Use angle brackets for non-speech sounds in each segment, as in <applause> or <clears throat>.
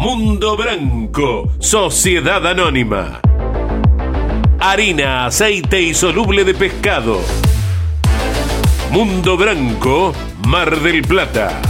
Mundo Branco, Sociedad Anónima. Harina, aceite y soluble de pescado. Mundo Branco, Mar del Plata.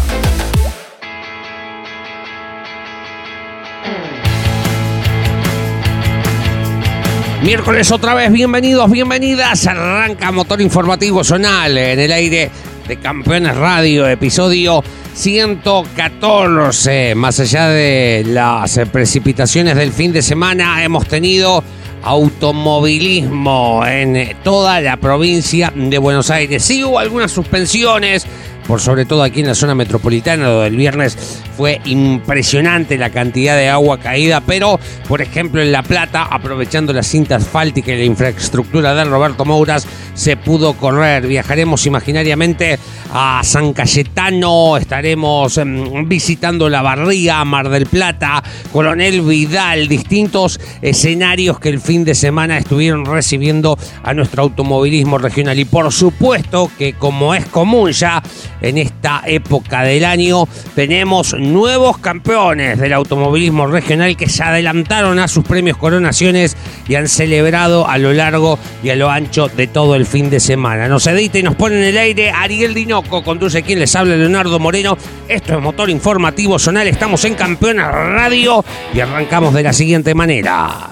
Miércoles otra vez, bienvenidos, bienvenidas. Arranca Motor Informativo Zonal en el aire de Campeones Radio, episodio 114. Más allá de las precipitaciones del fin de semana, hemos tenido automovilismo en toda la provincia de Buenos Aires. Sí hubo algunas suspensiones, por sobre todo aquí en la zona metropolitana, donde el viernes fue impresionante la cantidad de agua caída, pero por ejemplo en La Plata, aprovechando la cinta asfáltica y la infraestructura de Roberto Mouras, se pudo correr. Viajaremos imaginariamente a San Cayetano, estaremos em, visitando La Barría, Mar del Plata, Coronel Vidal, distintos escenarios que el fin de semana estuvieron recibiendo a nuestro automovilismo regional. Y por supuesto que como es común ya en esta época del año, tenemos nuevos campeones del automovilismo regional que se adelantaron a sus premios coronaciones y han celebrado a lo largo y a lo ancho de todo el fin de semana. Nos edita y nos pone en el aire Ariel Dinoco, conduce quien les habla Leonardo Moreno. Esto es Motor Informativo Zonal, estamos en Campeones Radio y arrancamos de la siguiente manera.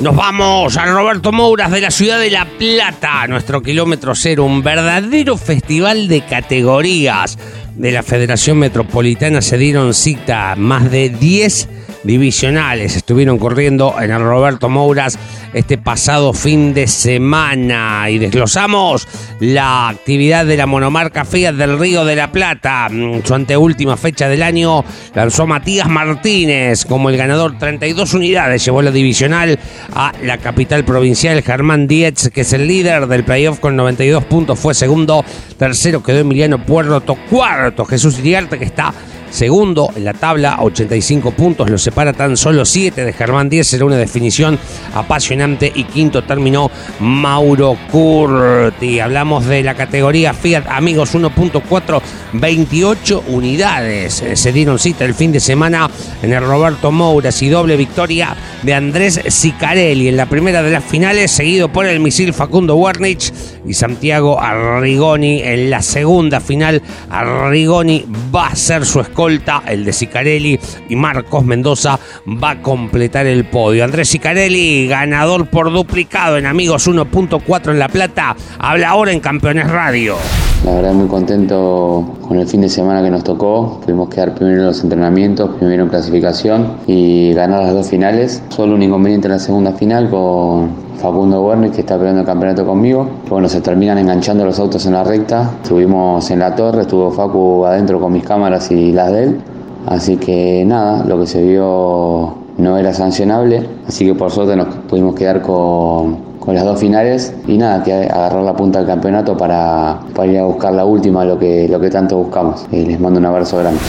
Nos vamos a Roberto Mouras de la ciudad de La Plata, nuestro kilómetro cero, un verdadero festival de categorías de la Federación Metropolitana. Se dieron cita más de 10 divisionales. Estuvieron corriendo en el Roberto Mouras este pasado fin de semana. Y desglosamos la actividad de la monomarca Fiat del Río de la Plata. Mm, su anteúltima fecha del año lanzó Matías Martínez como el ganador. 32 unidades, llevó la divisional a la capital provincial. Germán Dietz que es el líder del playoff con 92 puntos, fue segundo, tercero quedó Emiliano Puerto, cuarto Jesús Iriarte que está segundo en la tabla, 85 puntos, lo separa tan solo 7 de Germán 10, era una definición apasionante y quinto terminó Mauro Curti. Hablamos de la categoría Fiat Amigos 1.4, 28 unidades. Eh, se dieron cita el fin de semana en el Roberto Mouras y doble victoria de Andrés Sicarelli en la primera de las finales, seguido por el misil Facundo Wernich y Santiago Arrigoni en la segunda final. Arrigoni va a ser su escolta el de Sicarelli y Marcos Mendoza va a completar el podio. Andrés Sicarelli, ganador por duplicado en Amigos 1.4 en La Plata, habla ahora en Campeones Radio. La verdad muy contento con el fin de semana que nos tocó. Pudimos quedar primero en los entrenamientos, primero en clasificación y ganar las dos finales. Solo un inconveniente en la segunda final con Facundo Werner que está peleando el campeonato conmigo. Bueno, se terminan enganchando los autos en la recta. Estuvimos en la torre, estuvo Facu adentro con mis cámaras y las de él. Así que nada, lo que se vio no era sancionable. Así que por suerte nos pudimos quedar con, con las dos finales y nada, que agarrar la punta del campeonato para, para ir a buscar la última, lo que, lo que tanto buscamos. Les mando un abrazo grande.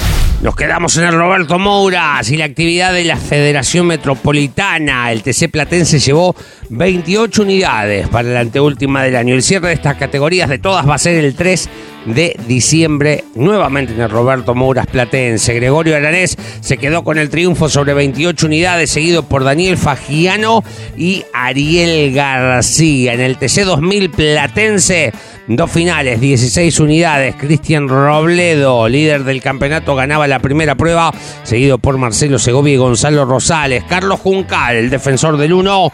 Nos quedamos en el Roberto Mouras y la actividad de la Federación Metropolitana. El TC Platense llevó 28 unidades para la anteúltima del año. El cierre de estas categorías de todas va a ser el 3 de diciembre, nuevamente en el Roberto Mouras Platense. Gregorio Aranés se quedó con el triunfo sobre 28 unidades, seguido por Daniel Fagiano y Ariel García. En el TC 2000 Platense, dos finales, 16 unidades. Cristian Robledo, líder del campeonato, ganaba la primera prueba, seguido por Marcelo Segovia y Gonzalo Rosales. Carlos Juncal, el defensor del 1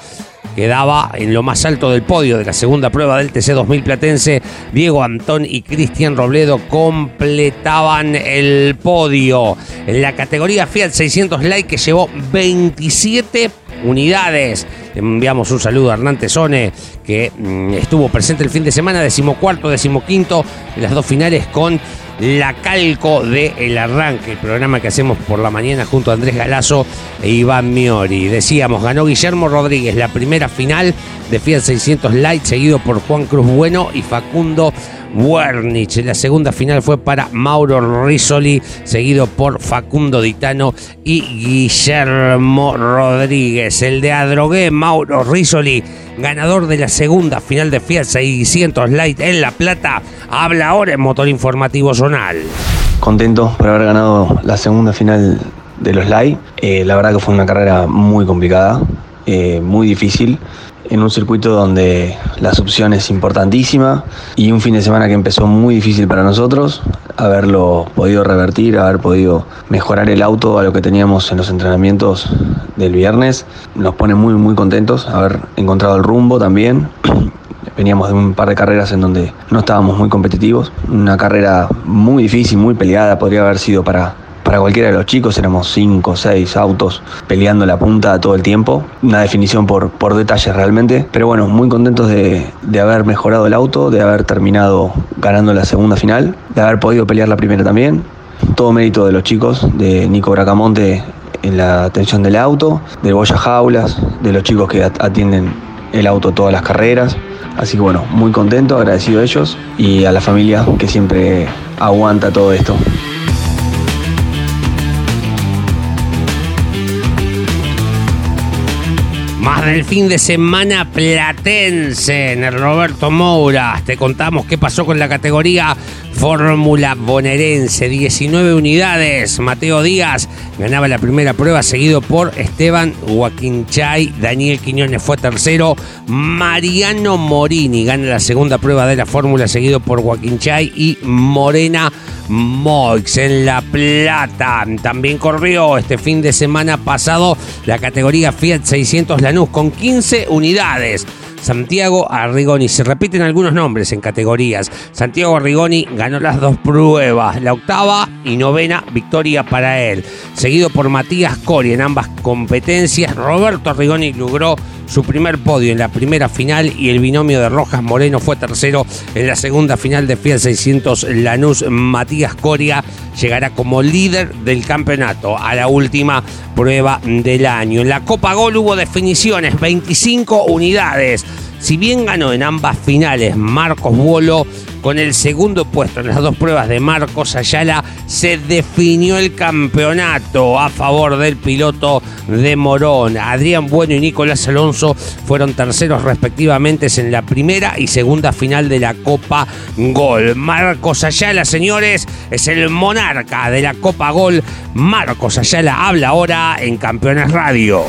quedaba en lo más alto del podio de la segunda prueba del TC 2000 Platense. Diego Antón y Cristian Robledo completaban el podio. En la categoría Fiat 600 Light que llevó 27 unidades. Enviamos un saludo a Hernán Tesone, que mm, estuvo presente el fin de semana, decimocuarto, decimoquinto, las dos finales con la calco de El Arranque, el programa que hacemos por la mañana junto a Andrés Galazo e Iván Miori. Decíamos, ganó Guillermo Rodríguez la primera final de Fiat 600 Light, seguido por Juan Cruz Bueno y Facundo Wernich. La segunda final fue para Mauro Risoli, seguido por Facundo Ditano y Guillermo Rodríguez. El de Adrogué, Mauro Risoli, ganador de la segunda final de Fiat 600 Light en La Plata, habla ahora en Motor Informativo Zonal. Contento por haber ganado la segunda final de los Light. Eh, la verdad que fue una carrera muy complicada, eh, muy difícil en un circuito donde la opción es importantísima y un fin de semana que empezó muy difícil para nosotros, haberlo podido revertir, haber podido mejorar el auto a lo que teníamos en los entrenamientos del viernes, nos pone muy muy contentos, haber encontrado el rumbo también. <clears throat> Veníamos de un par de carreras en donde no estábamos muy competitivos, una carrera muy difícil, muy peleada, podría haber sido para, para cualquiera de los chicos, éramos 5 o 6 autos peleando la punta todo el tiempo. Una definición por, por detalles realmente. Pero bueno, muy contentos de, de haber mejorado el auto, de haber terminado ganando la segunda final, de haber podido pelear la primera también. Todo mérito de los chicos, de Nico Bracamonte en la atención del auto, de Boya Jaulas, de los chicos que atienden el auto todas las carreras. Así que bueno, muy contento, agradecido a ellos y a la familia que siempre aguanta todo esto. Más del fin de semana platense en el Roberto Moura. Te contamos qué pasó con la categoría Fórmula bonaerense. 19 unidades. Mateo Díaz ganaba la primera prueba, seguido por Esteban Huaquinchay. Daniel Quiñones fue tercero. Mariano Morini gana la segunda prueba de la Fórmula, seguido por Huaquinchay y Morena Moix en La Plata. También corrió este fin de semana pasado la categoría Fiat 600 Con 15 unidades. Santiago Arrigoni. Se repiten algunos nombres en categorías. Santiago Arrigoni ganó las dos pruebas, la octava y novena victoria para él. Seguido por Matías Cori en ambas competencias. Roberto Arrigoni logró su primer podio en la primera final y el binomio de Rojas Moreno fue tercero en la segunda final de Fiat 600 Lanús. Matías Coria llegará como líder del campeonato a la última prueba del año. En la Copa Gol hubo definiciones, 25 unidades. Si bien ganó en ambas finales Marcos Bolo, con el segundo puesto en las dos pruebas de Marcos Ayala, se definió el campeonato a favor del piloto de Morón. Adrián Bueno y Nicolás Alonso fueron terceros respectivamente en la primera y segunda final de la Copa Gol. Marcos Ayala, señores, es el monarca de la Copa Gol. Marcos Ayala habla ahora en Campeones Radio.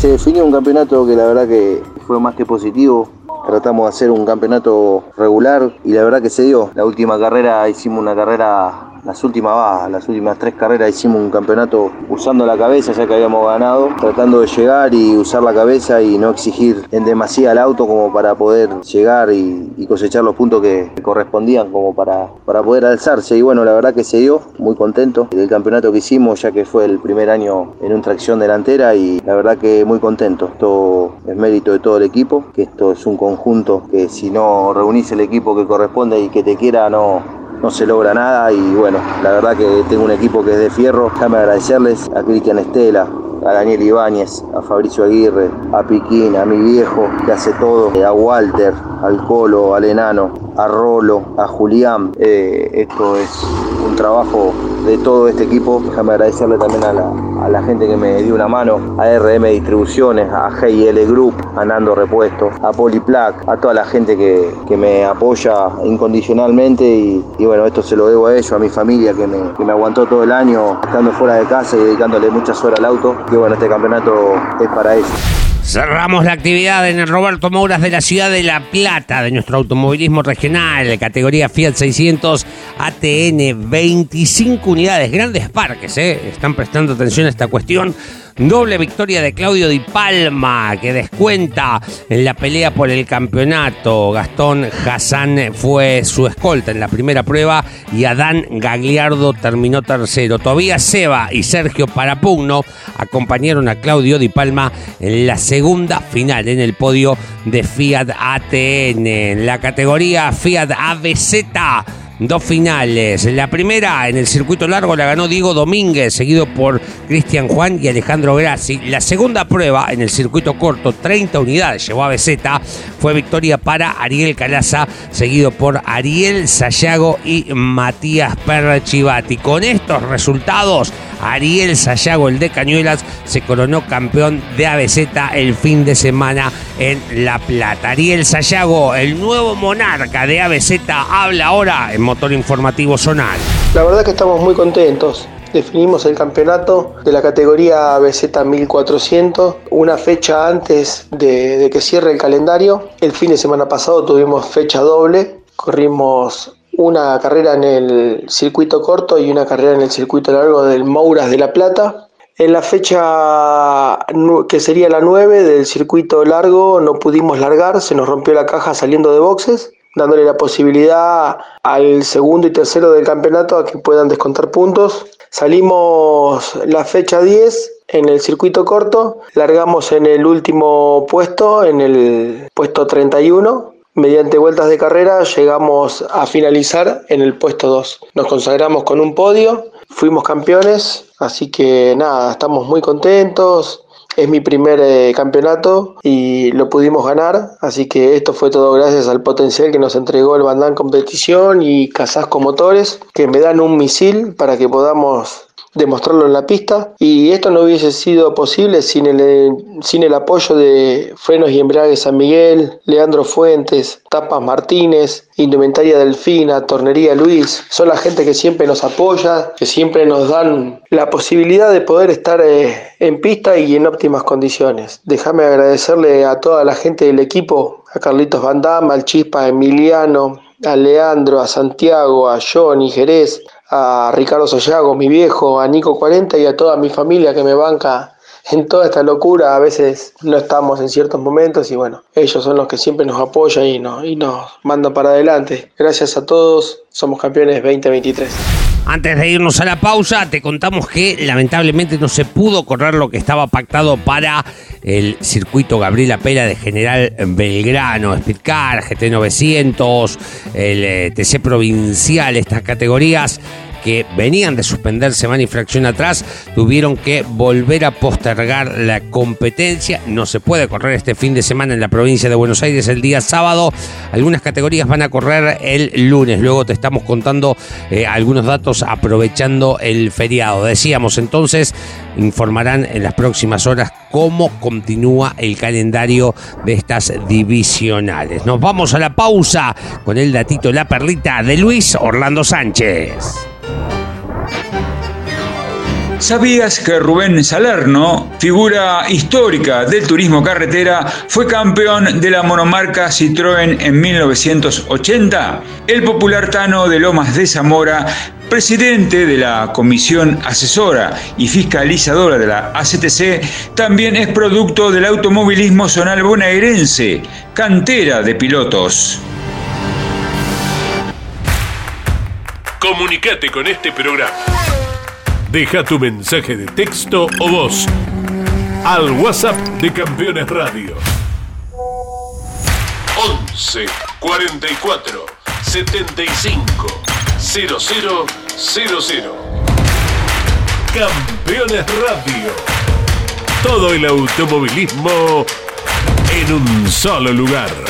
Se definió un campeonato que la verdad que fue más que positivo Tratamos de hacer un campeonato regular y la verdad que se dio. La última carrera hicimos una carrera las últimas las últimas tres carreras hicimos un campeonato usando la cabeza ya que habíamos ganado, tratando de llegar y usar la cabeza y no exigir en demasía al auto como para poder llegar y, cosechar los puntos que, correspondían como para, para poder alzarse. Y bueno, la verdad que se dio, muy contento del campeonato que hicimos ya que fue el primer año en un tracción delantera y la verdad que muy contento. Esto es mérito de todo el equipo, que esto es un conjunto que si no reunís el equipo que corresponde y que te quiera no, no se logra nada y bueno, la verdad que tengo un equipo que es de fierro. Déjame agradecerles a Cristian Estela, a Daniel Ibáñez, a Fabricio Aguirre, a Piquín, a mi viejo que hace todo, a Walter, al Colo, al Enano, a Rolo, a Julián. Eh, esto es un trabajo de todo este equipo. Déjame agradecerle también a la, gente que me dio una mano, a RM Distribuciones, a GIL Group, a Nando Repuesto, a Poliplac, a toda la gente que, me apoya incondicionalmente y, bueno, esto se lo debo a ellos, a mi familia que me, que me aguantó todo el año estando fuera de casa y dedicándole muchas horas al auto. Y bueno, este campeonato es para ellos. Cerramos la actividad en el Roberto Mouras de la ciudad de La Plata, de nuestro automovilismo regional, categoría Fiat 600 ATN, 25 unidades, grandes parques, ¿eh? están prestando atención a esta cuestión Doble victoria de Claudio Di Palma, que descuenta en la pelea por el campeonato. Gastón Hassan fue su escolta en la primera prueba y Adán Gagliardo terminó tercero. Todavía Seba y Sergio Parapugno acompañaron a Claudio Di Palma en la segunda final en el podio de Fiat ATN. En la categoría Fiat ABZ dos finales. La primera en el circuito largo la ganó Diego Domínguez, seguido por Cristian Juan y Alejandro Grassi. La segunda prueba en el circuito corto, 30 unidades, llevó a Beseta, fue victoria para Ariel Calaza, seguido por Ariel Sayago y Matías Perchivati. Con estos resultados, Ariel Sayago, el de Cañuelas, se coronó campeón de ABZ el fin de semana en La Plata. Ariel Sayago, el nuevo monarca de ABZ, habla ahora en Motor Informativo Zonal. La verdad que estamos muy contentos. Definimos el campeonato de la categoría BZ 1400 una fecha antes de, que cierre el calendario. El fin de semana pasado tuvimos fecha doble. Corrimos una carrera en el circuito corto y una carrera en el circuito largo del Mouras de La Plata. En la fecha que sería la 9 del circuito largo no pudimos largar, se nos rompió la caja saliendo de boxes, dándole la posibilidad al segundo y tercero del campeonato a que puedan descontar puntos. Salimos la fecha 10 en el circuito corto, largamos en el último puesto, en el puesto 31, Mediante vueltas de carrera llegamos a finalizar en el puesto 2. Nos consagramos con un podio, fuimos campeones, así que nada, estamos muy contentos. Es mi primer eh, campeonato y lo pudimos ganar, así que esto fue todo gracias al potencial que nos entregó el Bandán Competición y Casasco Motores, que me dan un misil para que podamos demostrarlo en la pista y esto no hubiese sido posible sin el, sin el apoyo de Frenos y Embragues San Miguel, Leandro Fuentes, Tapas Martínez, Indumentaria Delfina, Tornería Luis, son la gente que siempre nos apoya, que siempre nos dan la posibilidad de poder estar eh, en pista y en óptimas condiciones. Déjame agradecerle a toda la gente del equipo, a Carlitos Van Damme, al Chispa, a Emiliano, a Leandro, a Santiago, a Johnny Jerez, a Ricardo Sollago, mi viejo, a Nico 40 y a toda mi familia que me banca en toda esta locura. A veces no estamos en ciertos momentos y bueno, ellos son los que siempre nos apoyan y, no, y nos mandan para adelante. Gracias a todos, somos campeones 2023. Antes de irnos a la pausa, te contamos que lamentablemente no se pudo correr lo que estaba pactado para el circuito Gabriela Pera de General Belgrano, Speedcar, GT900, el eh, TC Provincial, estas categorías que venían de suspender semana y fracción atrás, tuvieron que volver a postergar la competencia. No se puede correr este fin de semana en la provincia de Buenos Aires el día sábado. Algunas categorías van a correr el lunes. Luego te estamos contando eh, algunos datos aprovechando el feriado. Decíamos entonces, informarán en las próximas horas cómo continúa el calendario de estas divisionales. Nos vamos a la pausa con el datito La Perlita de Luis Orlando Sánchez. ¿Sabías que Rubén Salerno, figura histórica del turismo carretera, fue campeón de la monomarca Citroën en 1980? El popular Tano de Lomas de Zamora, presidente de la Comisión Asesora y Fiscalizadora de la ACTC, también es producto del automovilismo zonal bonaerense, cantera de pilotos. Comunicate con este programa. Deja tu mensaje de texto o voz al WhatsApp de Campeones Radio. 11 44 75 0000. Campeones Radio. Todo el automovilismo en un solo lugar.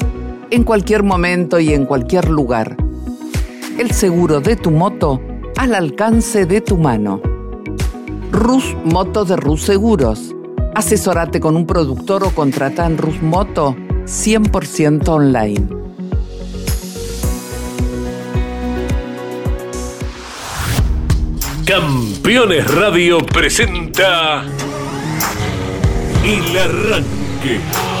En cualquier momento y en cualquier lugar. El seguro de tu moto al alcance de tu mano. Rus Moto de Rus Seguros. Asesorate con un productor o contrata en Rus Moto 100% online. Campeones Radio presenta El Arranque.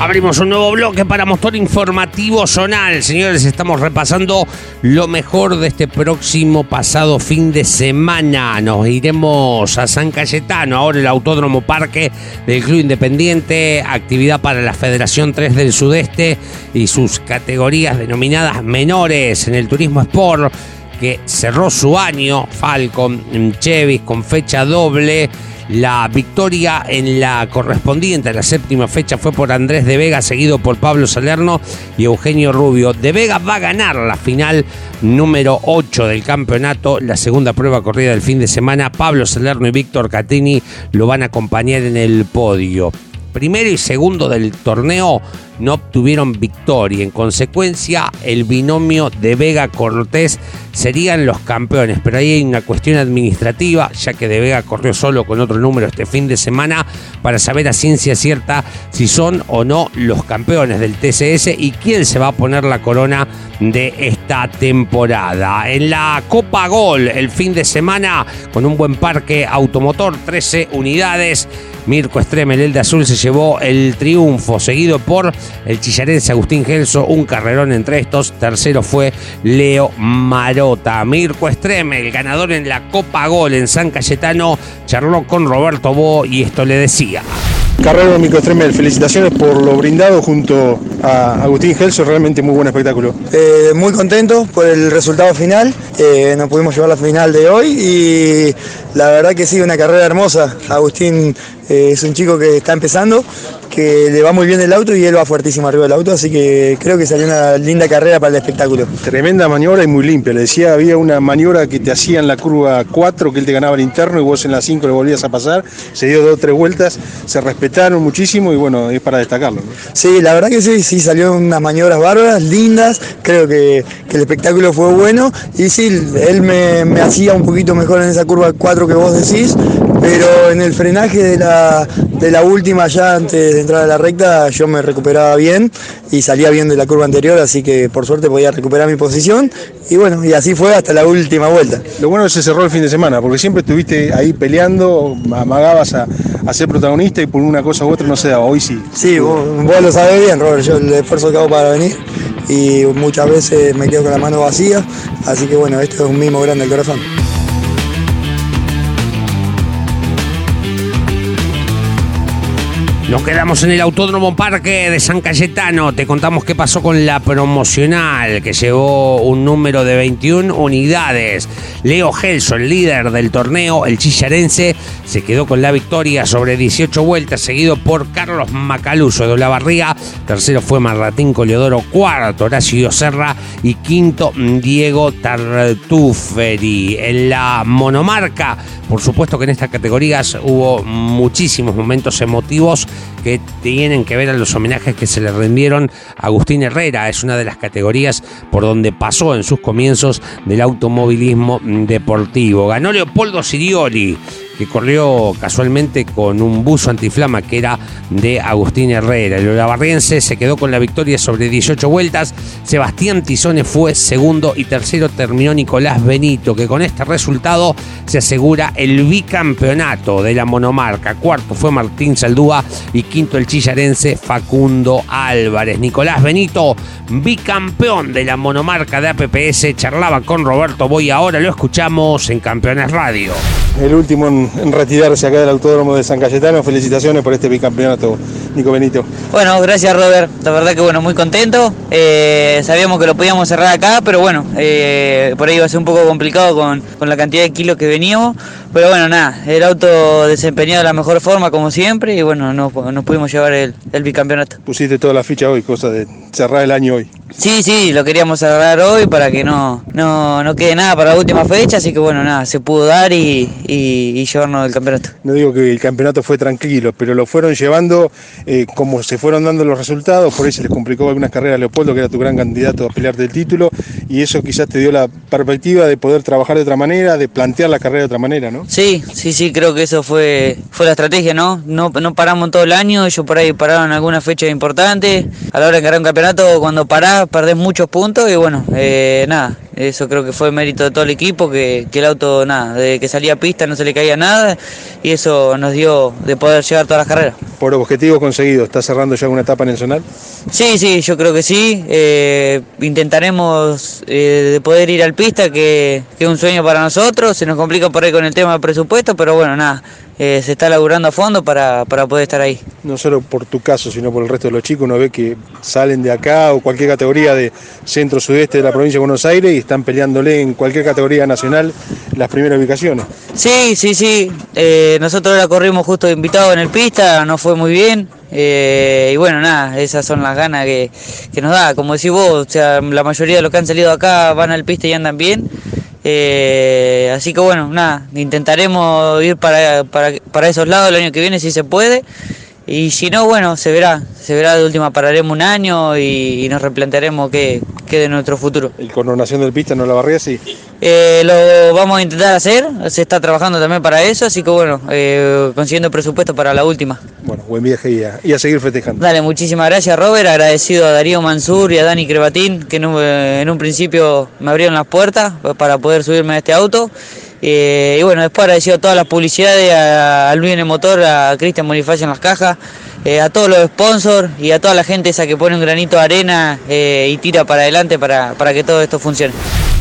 Abrimos un nuevo bloque para Motor Informativo Zonal. Señores, estamos repasando lo mejor de este próximo pasado fin de semana. Nos iremos a San Cayetano, ahora el Autódromo Parque del Club Independiente, actividad para la Federación 3 del Sudeste y sus categorías denominadas menores en el Turismo Sport que cerró su año, Falcon, Chevy con fecha doble. La victoria en la correspondiente la séptima fecha fue por Andrés de Vega, seguido por Pablo Salerno y Eugenio Rubio. De Vega va a ganar la final número 8 del campeonato, la segunda prueba corrida del fin de semana. Pablo Salerno y Víctor Catini lo van a acompañar en el podio. Primero y segundo del torneo no obtuvieron victoria. En consecuencia, el binomio de Vega Cortés serían los campeones. Pero ahí hay una cuestión administrativa, ya que De Vega corrió solo con otro número este fin de semana para saber a ciencia cierta si son o no los campeones del TCS y quién se va a poner la corona de esta temporada. En la Copa Gol, el fin de semana, con un buen parque automotor, 13 unidades. Mirko Estremel, el de azul, se llevó el triunfo, seguido por el chillarense Agustín Gelso, un carrerón entre estos. Tercero fue Leo Marota. Mirko Estreme, el ganador en la Copa Gol en San Cayetano, charló con Roberto Bo y esto le decía. Carrero Mirko Estremel, felicitaciones por lo brindado junto a Agustín Gelso, realmente muy buen espectáculo. Eh, muy contento por el resultado final, eh, nos pudimos llevar la final de hoy y la verdad que sí, una carrera hermosa. Agustín eh, es un chico que está empezando, que le va muy bien el auto y él va fuertísimo arriba del auto, así que creo que salió una linda carrera para el espectáculo. Tremenda maniobra y muy limpia. Le decía, había una maniobra que te hacía en la curva 4, que él te ganaba el interno y vos en la 5 le volvías a pasar. Se dio dos o tres vueltas, se respetaron muchísimo y bueno, es para destacarlo. ¿no? Sí, la verdad que sí, sí, salió unas maniobras bárbaras, lindas, creo que, que el espectáculo fue bueno y sí, él me, me hacía un poquito mejor en esa curva 4 que vos decís, pero en el frenaje de la, de la última ya antes de entrar a la recta yo me recuperaba bien y salía bien de la curva anterior, así que por suerte podía recuperar mi posición y bueno, y así fue hasta la última vuelta. Lo bueno es que se cerró el fin de semana, porque siempre estuviste ahí peleando, amagabas a, a ser protagonista y por una cosa u otra no se daba, hoy sí. Sí, vos, vos lo sabés bien, Robert, yo el esfuerzo que hago para venir y muchas veces me quedo con la mano vacía, así que bueno, esto es un mimo grande del corazón. Nos quedamos en el Autódromo Parque de San Cayetano. Te contamos qué pasó con la promocional, que llevó un número de 21 unidades. Leo Gelso, el líder del torneo, el chillarense, se quedó con la victoria sobre 18 vueltas, seguido por Carlos Macaluso de Olavarría. Tercero fue Marratín Coleodoro, cuarto Horacio Serra y quinto Diego Tartuferi. En la monomarca, por supuesto que en estas categorías hubo muchísimos momentos emotivos que tienen que ver a los homenajes que se le rindieron a Agustín Herrera. Es una de las categorías por donde pasó en sus comienzos del automovilismo deportivo. Ganó Leopoldo Sirioli que corrió casualmente con un buzo antiflama que era de Agustín Herrera. El olavarriense se quedó con la victoria sobre 18 vueltas. Sebastián Tizone fue segundo y tercero terminó Nicolás Benito, que con este resultado se asegura el bicampeonato de la monomarca. Cuarto fue Martín Saldúa y quinto el chillarense Facundo Álvarez. Nicolás Benito, bicampeón de la monomarca de APPS, charlaba con Roberto Boy. Ahora lo escuchamos en Campeones Radio. El último en, en retirarse acá del Autódromo de San Cayetano. Felicitaciones por este bicampeonato, Nico Benito. Bueno, gracias Robert. La verdad que bueno, muy contento. Eh, sabíamos que lo podíamos cerrar acá, pero bueno, eh, por ahí iba a ser un poco complicado con, con la cantidad de kilos que veníamos. Pero bueno, nada, el auto desempeñado de la mejor forma como siempre y bueno, nos, nos pudimos llevar el, el bicampeonato. Pusiste toda la ficha hoy, cosa de cerrar el año hoy. Sí, sí, lo queríamos cerrar hoy para que no, no, no quede nada para la última fecha, así que bueno, nada, se pudo dar y, y, y llevarnos el campeonato. No digo que el campeonato fue tranquilo, pero lo fueron llevando eh, como se fueron dando los resultados, por ahí se les complicó algunas carreras a Leopoldo, que era tu gran candidato a pelearte el título, y eso quizás te dio la perspectiva de poder trabajar de otra manera, de plantear la carrera de otra manera, ¿no? Sí, sí, sí, creo que eso fue, fue la estrategia, ¿no? ¿no? No paramos todo el año, ellos por ahí pararon algunas fechas importantes, a la hora de ganar un campeonato, cuando perdés muchos puntos y bueno, eh, nada, eso creo que fue mérito de todo el equipo, que, que el auto, nada, de que salía a pista no se le caía nada y eso nos dio de poder llegar todas las carreras. Por objetivo conseguido, ¿estás cerrando ya una etapa en el zonal? Sí, sí, yo creo que sí. Eh, intentaremos eh, de poder ir al pista, que, que, es un sueño para nosotros. Se nos complica por ahí con el tema del presupuesto, pero bueno, nada, eh, se está laburando a fondo para, para, poder estar ahí. No solo por tu caso, sino por el resto de los chicos, uno ve que salen de acá o cualquier categoría de centro-sudeste de la provincia de Buenos Aires y están peleándole en cualquier categoría nacional las primeras ubicaciones. Sí, sí, sí. Eh, nosotros ahora corrimos justo invitados en el pista, no fue muy bien. Eh, y bueno, nada, esas son las ganas que, que, nos da. Como decís vos, o sea, la mayoría de los que han salido acá van al pista y andan bien. Eh, así que bueno, nada, intentaremos ir para, para, para esos lados el año que viene si se puede. Y si no, bueno, se verá. Se verá de última, pararemos un año y, y nos replantearemos qué, qué de nuestro futuro. ¿Y coronación del pista no la barría sí? Eh, lo vamos a intentar hacer, se está trabajando también para eso, así que bueno, eh, consiguiendo presupuesto para la última. Bueno, buen viaje y a, y a, seguir festejando. Dale, muchísimas gracias Robert, agradecido a Darío Mansur y a Dani Crebatín, que en un, en un principio me abrieron las puertas para poder subirme a este auto. Eh, y bueno, después agradecido a todas las publicidades, a, a Luis en el motor, a Cristian Bonifacio en las cajas, eh, a todos los sponsors y a toda la gente esa que pone un granito de arena eh, y tira para adelante para, para que todo esto funcione.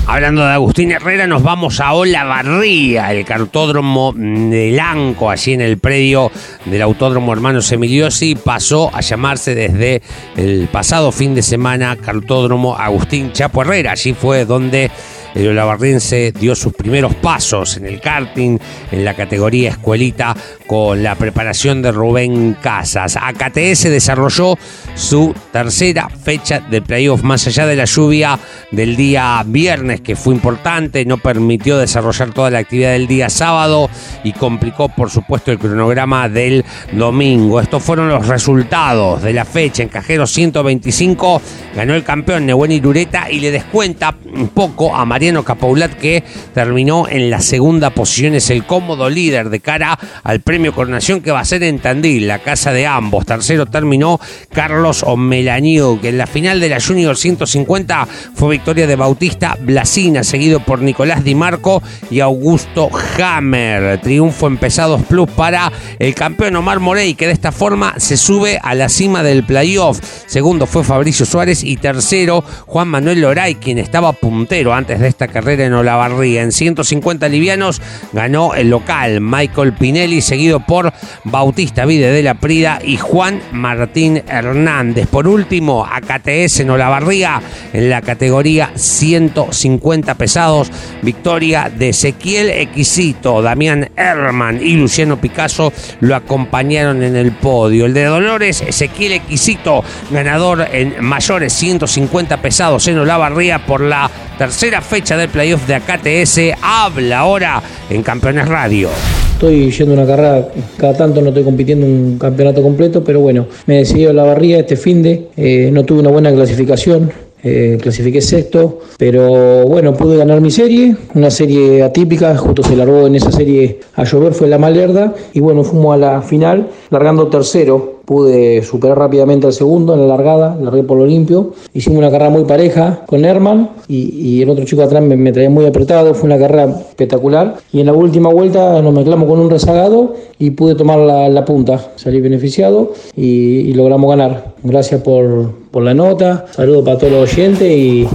Hablando de Agustín Herrera, nos vamos a Olavarría, el cartódromo de Lanco, allí en el predio del Autódromo Hermanos Emiliosi. Pasó a llamarse desde el pasado fin de semana Cartódromo Agustín Chapo Herrera. Allí fue donde el olavarriense dio sus primeros pasos en el karting, en la categoría escuelita, con la preparación de Rubén Casas. AKTS desarrolló su tercera fecha de playoff, más allá de la lluvia del día viernes, que fue importante, no permitió desarrollar toda la actividad del día sábado y complicó, por supuesto, el cronograma del domingo. Estos fueron los resultados de la fecha. En Cajero 125 ganó el campeón Nehuen Irureta y le descuenta un poco a Mariano Capaulat que terminó en la segunda posición, es el cómodo líder de cara al premio Coronación que va a ser en Tandil, la casa de ambos. Tercero terminó Carlos Omelaño, que en la final de la Junior 150 fue victoria de Bautista Blasina, seguido por Nicolás Di Marco y Augusto Hammer. Triunfo en pesados plus para el campeón Omar Morey, que de esta forma se sube a la cima del playoff. Segundo fue Fabricio Suárez y tercero Juan Manuel Loray, quien estaba puntero antes de esta carrera en Olavarría. En 150 livianos ganó el local Michael Pinelli, seguido por Bautista Vide de la Prida y Juan Martín Hernández. Por último, AKTS en Olavarría en la categoría 150 pesados. Victoria de Ezequiel Equisito, Damián Herman y Luciano Picasso lo acompañaron en el podio. El de Dolores, Ezequiel Equisito, ganador en mayores 150 pesados en Olavarría por la tercera fecha del playoff de AKTS. Habla ahora en Campeones Radio. Estoy yendo una carrera, cada tanto no estoy compitiendo un campeonato completo, pero bueno, me decidí a la barría este fin de, eh, no tuve una buena clasificación, eh, clasifiqué sexto, pero bueno, pude ganar mi serie, una serie atípica, justo se largó en esa serie a llover, fue la Malerda, y bueno, fuimos a la final, largando tercero, pude superar rápidamente al segundo en la largada, largué por lo limpio. Hicimos una carrera muy pareja con Herman y, el otro chico atrás me, traía muy apretado, fue una carrera espectacular. Y en la última vuelta nos mezclamos con un rezagado y pude tomar la, punta, salí beneficiado y, logramos ganar. Gracias por, la nota, saludos para todos los oyentes y,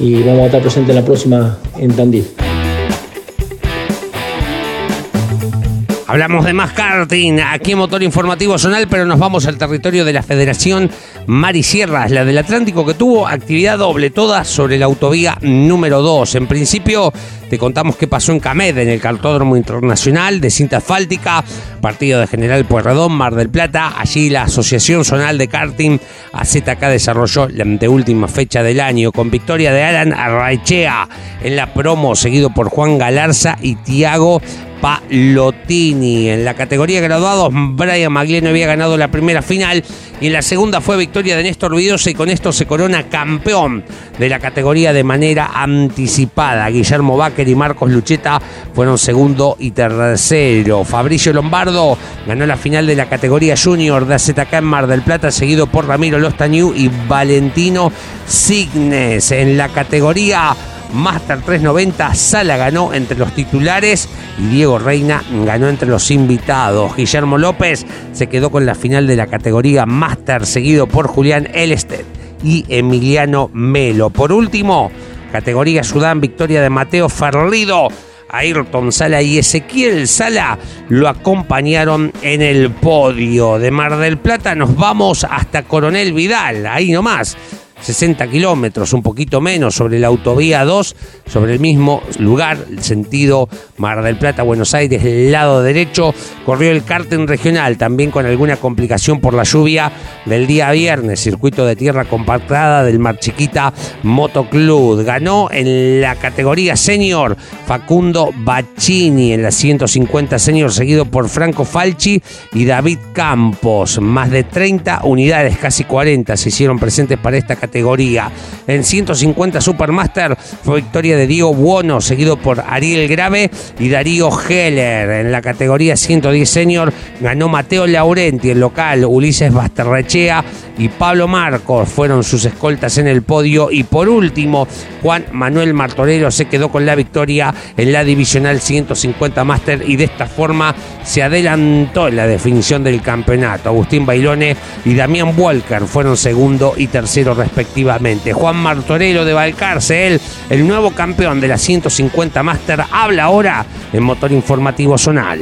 y vamos a estar presentes en la próxima en Tandil. Hablamos de más karting aquí en Motor Informativo Zonal, pero nos vamos al territorio de la Federación Mar y Sierras, la del Atlántico, que tuvo actividad doble, toda sobre la autovía número 2. En principio, te contamos qué pasó en Camed, en el Cartódromo Internacional de Cinta Asfáltica, partido de General Pueyrredón, Mar del Plata. Allí la Asociación Zonal de Karting AZK desarrolló la anteúltima fecha del año con victoria de Alan Arraechea en la promo, seguido por Juan Galarza y Tiago Palotini. En la categoría graduados, Brian Magliano había ganado la primera final y en la segunda fue victoria de Néstor Vidosa y con esto se corona campeón de la categoría de manera anticipada. Guillermo Báquer y Marcos Lucheta fueron segundo y tercero. Fabricio Lombardo ganó la final de la categoría junior de AZK en Mar del Plata, seguido por Ramiro Lostañú y Valentino Signes. En la categoría Master 390, Sala ganó entre los titulares y Diego Reina ganó entre los invitados. Guillermo López se quedó con la final de la categoría Master, seguido por Julián Elested y Emiliano Melo. Por último, categoría Sudán, victoria de Mateo Ferrido. Ayrton Sala y Ezequiel Sala lo acompañaron en el podio. De Mar del Plata nos vamos hasta Coronel Vidal, ahí nomás 60 kilómetros, un poquito menos, sobre la autovía 2, sobre el mismo lugar, el sentido Mar del Plata, Buenos Aires, el lado derecho, corrió el karting regional, también con alguna complicación por la lluvia del día viernes, circuito de tierra compactada del Mar Chiquita Motoclub. Ganó en la categoría senior Facundo Baccini, en la 150 senior, seguido por Franco Falchi y David Campos. Más de 30 unidades, casi 40, se hicieron presentes para esta categoría categoría. En 150 Supermaster fue victoria de Diego Buono, seguido por Ariel Grave y Darío Heller. En la categoría 110 Senior ganó Mateo Laurenti, el local, Ulises Basterrechea y Pablo Marcos fueron sus escoltas en el podio. Y por último, Juan Manuel Martorero se quedó con la victoria en la divisional 150 Master y de esta forma se adelantó en la definición del campeonato. Agustín Bailone y Damián Walker fueron segundo y tercero respectivamente. Juan Martorero de Valcarce, el nuevo campeón de la 150 Master, habla ahora en Motor Informativo Zonal.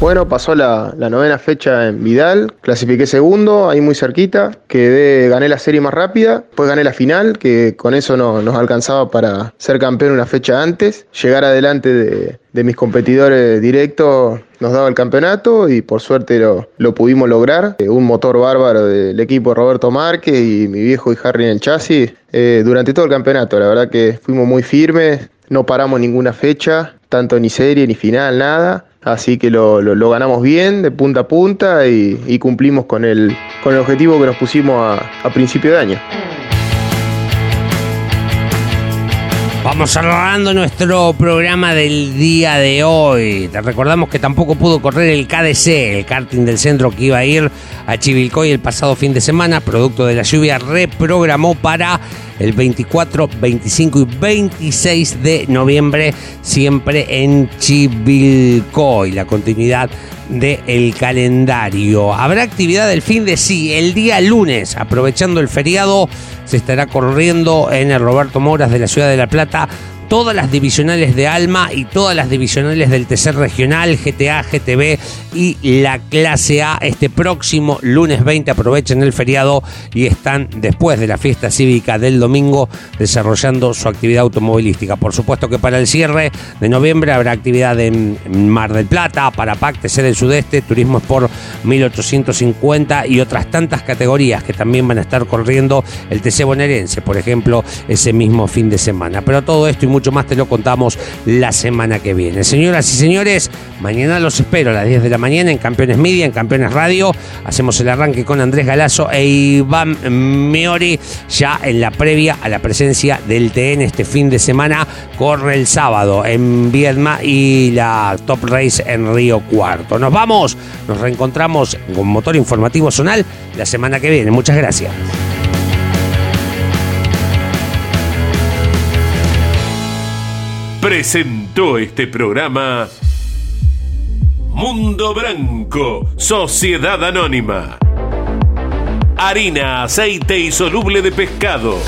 Bueno, pasó la, novena fecha en Vidal, clasifiqué segundo, ahí muy cerquita, quedé, gané la serie más rápida, después gané la final, que con eso no, nos alcanzaba para ser campeón una fecha antes, llegar adelante de, mis competidores directos nos daba el campeonato y por suerte lo, pudimos lograr. Eh, un motor bárbaro del equipo Roberto Márquez y mi viejo y Harry en el chasis eh, durante todo el campeonato. La verdad que fuimos muy firmes, no paramos ninguna fecha, tanto ni serie ni final, nada. Así que lo, ganamos bien, de punta a punta, y, cumplimos con el, con el objetivo que nos pusimos a, a principio de año. Vamos cerrando nuestro programa del día de hoy. Te recordamos que tampoco pudo correr el KDC, el karting del centro que iba a ir a Chivilcoy el pasado fin de semana, producto de la lluvia, reprogramó para el 24, 25 y 26 de noviembre, siempre en Chivilcoy. La continuidad del calendario. Habrá actividad del fin de sí, el día lunes, aprovechando el feriado, se estará corriendo en el Roberto Moras de la ciudad de La Plata todas las divisionales de Alma y todas las divisionales del TC Regional, GTA, GTB y la clase A este próximo lunes 20. Aprovechen el feriado y están después de la fiesta cívica del domingo desarrollando su actividad automovilística. Por supuesto que para el cierre de noviembre habrá actividad en Mar del Plata, para PAC, TC del Sudeste, Turismo Sport 1850 y otras tantas categorías que también van a estar corriendo el TC bonaerense, por ejemplo, ese mismo fin de semana. Pero todo esto y mucho mucho más te lo contamos la semana que viene. Señoras y señores, mañana los espero a las 10 de la mañana en Campeones Media, en Campeones Radio. Hacemos el arranque con Andrés Galazo e Iván Miori ya en la previa a la presencia del TN este fin de semana. Corre el sábado en Viedma y la Top Race en Río Cuarto. Nos vamos, nos reencontramos con Motor Informativo Zonal la semana que viene. Muchas gracias. Presentó este programa Mundo Branco, Sociedad Anónima. Harina, aceite y soluble de pescado.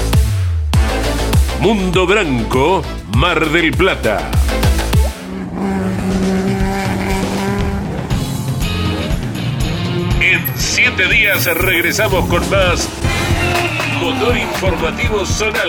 Mundo Branco, Mar del Plata. En siete días regresamos con más Motor Informativo Zonal